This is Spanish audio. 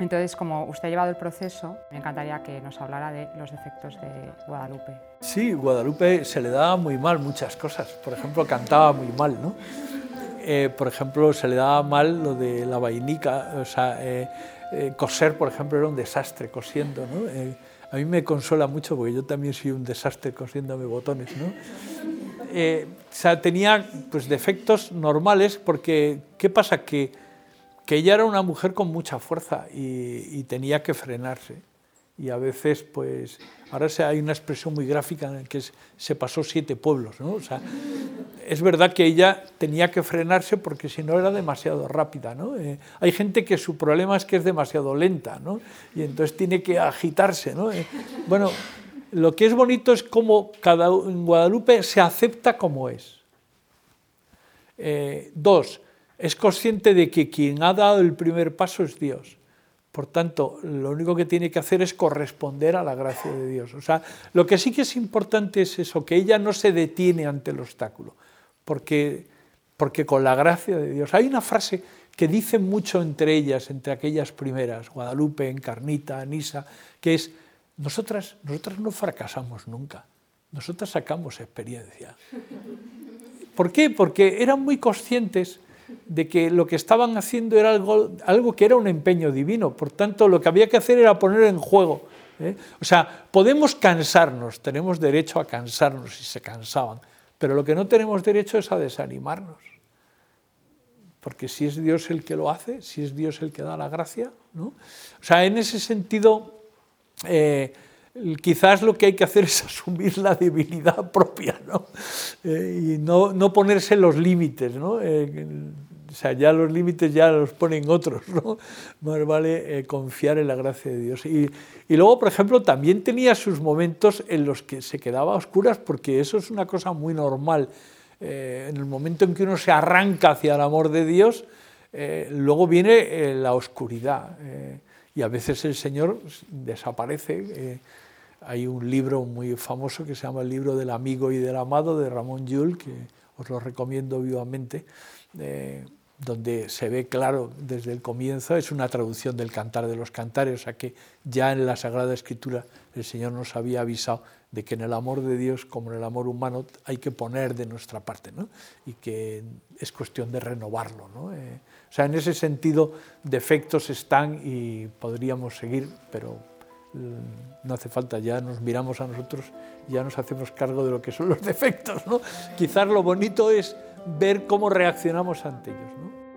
Entonces, como usted ha llevado el proceso, me encantaría que nos hablara de los defectos de Guadalupe. Sí, Guadalupe se le daba muy mal muchas cosas. Por ejemplo, cantaba muy mal, ¿no? Eh, por ejemplo, se le daba mal lo de la vainica, o sea, eh, eh, coser, por ejemplo, era un desastre cosiendo, ¿no? a mí me consuela mucho porque yo también soy un desastre cosiéndome botones, ¿no? o sea, tenía pues defectos normales porque, ¿qué pasa? Que que ella era una mujer con mucha fuerza y, tenía que frenarse. Y a veces, pues, ahora hay una expresión muy gráfica en la que se pasó siete pueblos, ¿no? O sea, es verdad que ella tenía que frenarse porque si no era demasiado rápida, ¿no? Eh, hay gente que su problema es que es demasiado lenta, ¿no? Y entonces tiene que agitarse, ¿no? Eh, bueno, lo que es bonito es cómo cada, en Guadalupe se acepta como es. Eh, dos, es consciente de que quien ha dado el primer paso es Dios. Por tanto, lo único que tiene que hacer es corresponder a la gracia de Dios. O sea, lo que sí que es importante es eso, que ella no se detiene ante el obstáculo, porque, porque con la gracia de Dios. Hay una frase que dicen mucho entre ellas, entre aquellas primeras, Guadalupe, Encarnita, Anisa, que es, nosotras, nosotras no fracasamos nunca, nosotras sacamos experiencia. ¿Por qué? Porque eran muy conscientes de que lo que estaban haciendo era algo, algo que era un empeño divino, por tanto lo que había que hacer era poner en juego. ¿eh? O sea, podemos cansarnos, tenemos derecho a cansarnos si se cansaban, pero lo que no tenemos derecho es a desanimarnos. Porque si es Dios el que lo hace, si es Dios el que da la gracia, ¿no? O sea, en ese sentido, eh, quizás lo que hay que hacer es asumir la debilidad propia. Eh, y no, no, ponerse los límites. ¿no? Eh, o sea, ya los límites ya los ponen otros, ¿no? Más vale eh, confiar en la gracia de Dios. Y, y, luego, por ejemplo, también tenía sus momentos en los que se quedaba a oscuras, porque eso es una cosa muy normal. en el momento en que uno se arranca hacia el amor de Dios, luego viene la oscuridad. y a veces el Señor desaparece hay un libro muy famoso que se llama El libro del amigo y del amado de Ramón Llull, que os lo recomiendo vivamente, eh, donde se ve claro desde el comienzo, es una traducción del Cantar de los Cantares, o sea que ya en la Sagrada Escritura el Señor nos había avisado de que en el amor de Dios como en el amor humano hay que poner de nuestra parte, ¿no? y que es cuestión de renovarlo. ¿no? Eh, o sea, en ese sentido, defectos están y podríamos seguir, pero no hace falta, ya nos miramos a nosotros, ya nos hacemos cargo de lo que son los defectos. ¿no? Quizás lo bonito es ver cómo reaccionamos ante ellos. ¿no?